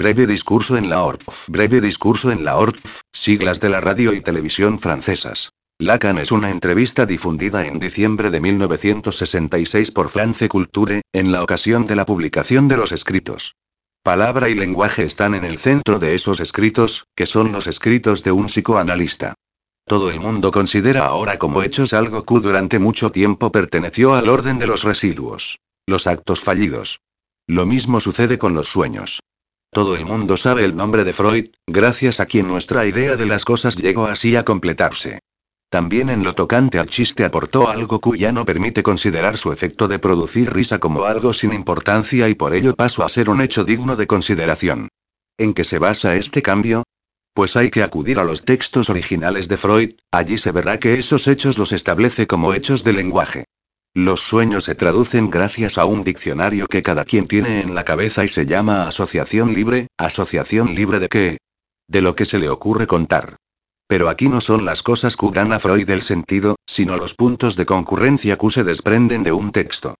Breve discurso en la ORF. Breve discurso en la ORF, siglas de la radio y televisión francesas. Lacan es una entrevista difundida en diciembre de 1966 por France Culture, en la ocasión de la publicación de los escritos. Palabra y lenguaje están en el centro de esos escritos, que son los escritos de un psicoanalista. Todo el mundo considera ahora como hechos algo que durante mucho tiempo perteneció al orden de los residuos. Los actos fallidos. Lo mismo sucede con los sueños. Todo el mundo sabe el nombre de Freud, gracias a quien nuestra idea de las cosas llegó así a completarse. También en lo tocante al chiste aportó algo cuya no permite considerar su efecto de producir risa como algo sin importancia y por ello pasó a ser un hecho digno de consideración. ¿En qué se basa este cambio? Pues hay que acudir a los textos originales de Freud, allí se verá que esos hechos los establece como hechos de lenguaje. Los sueños se traducen gracias a un diccionario que cada quien tiene en la cabeza y se llama asociación libre, asociación libre de qué? De lo que se le ocurre contar. Pero aquí no son las cosas que dan a Freud el sentido, sino los puntos de concurrencia que se desprenden de un texto.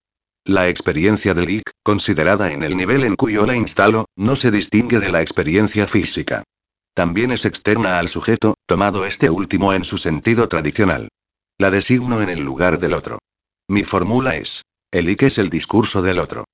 La experiencia del IC, considerada en el nivel en cuyo la instalo, no se distingue de la experiencia física. También es externa al sujeto, tomado este último en su sentido tradicional. La designo en el lugar del otro. Mi fórmula es. El es el discurso del otro.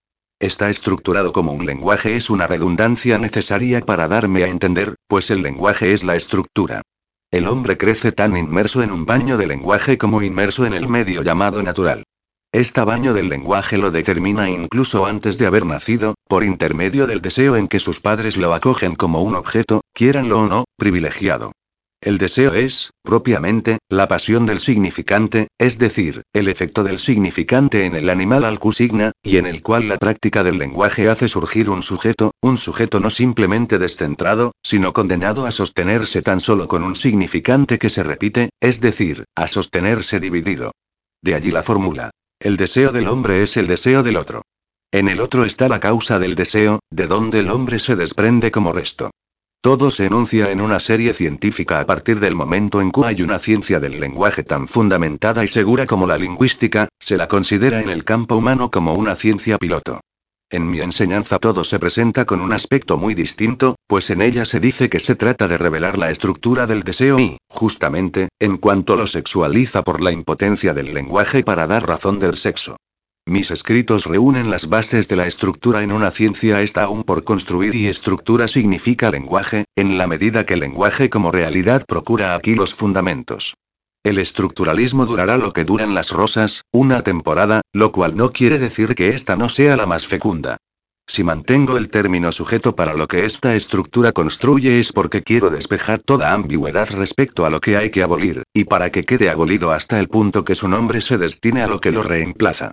Está estructurado como un lenguaje es una redundancia necesaria para darme a entender, pues el lenguaje es la estructura. El hombre crece tan inmerso en un baño de lenguaje como inmerso en el medio llamado natural. Este baño del lenguaje lo determina incluso antes de haber nacido, por intermedio del deseo en que sus padres lo acogen como un objeto, quieranlo o no, privilegiado. El deseo es, propiamente, la pasión del significante, es decir, el efecto del significante en el animal al cusigna, y en el cual la práctica del lenguaje hace surgir un sujeto, un sujeto no simplemente descentrado, sino condenado a sostenerse tan solo con un significante que se repite, es decir, a sostenerse dividido. De allí la fórmula. El deseo del hombre es el deseo del otro. En el otro está la causa del deseo, de donde el hombre se desprende como resto. Todo se enuncia en una serie científica a partir del momento en que hay una ciencia del lenguaje tan fundamentada y segura como la lingüística, se la considera en el campo humano como una ciencia piloto. En mi enseñanza todo se presenta con un aspecto muy distinto, pues en ella se dice que se trata de revelar la estructura del deseo y, justamente, en cuanto lo sexualiza por la impotencia del lenguaje para dar razón del sexo. Mis escritos reúnen las bases de la estructura en una ciencia está aún por construir y estructura significa lenguaje, en la medida que lenguaje como realidad procura aquí los fundamentos. El estructuralismo durará lo que duran las rosas, una temporada, lo cual no quiere decir que esta no sea la más fecunda. Si mantengo el término sujeto para lo que esta estructura construye es porque quiero despejar toda ambigüedad respecto a lo que hay que abolir, y para que quede abolido hasta el punto que su nombre se destine a lo que lo reemplaza.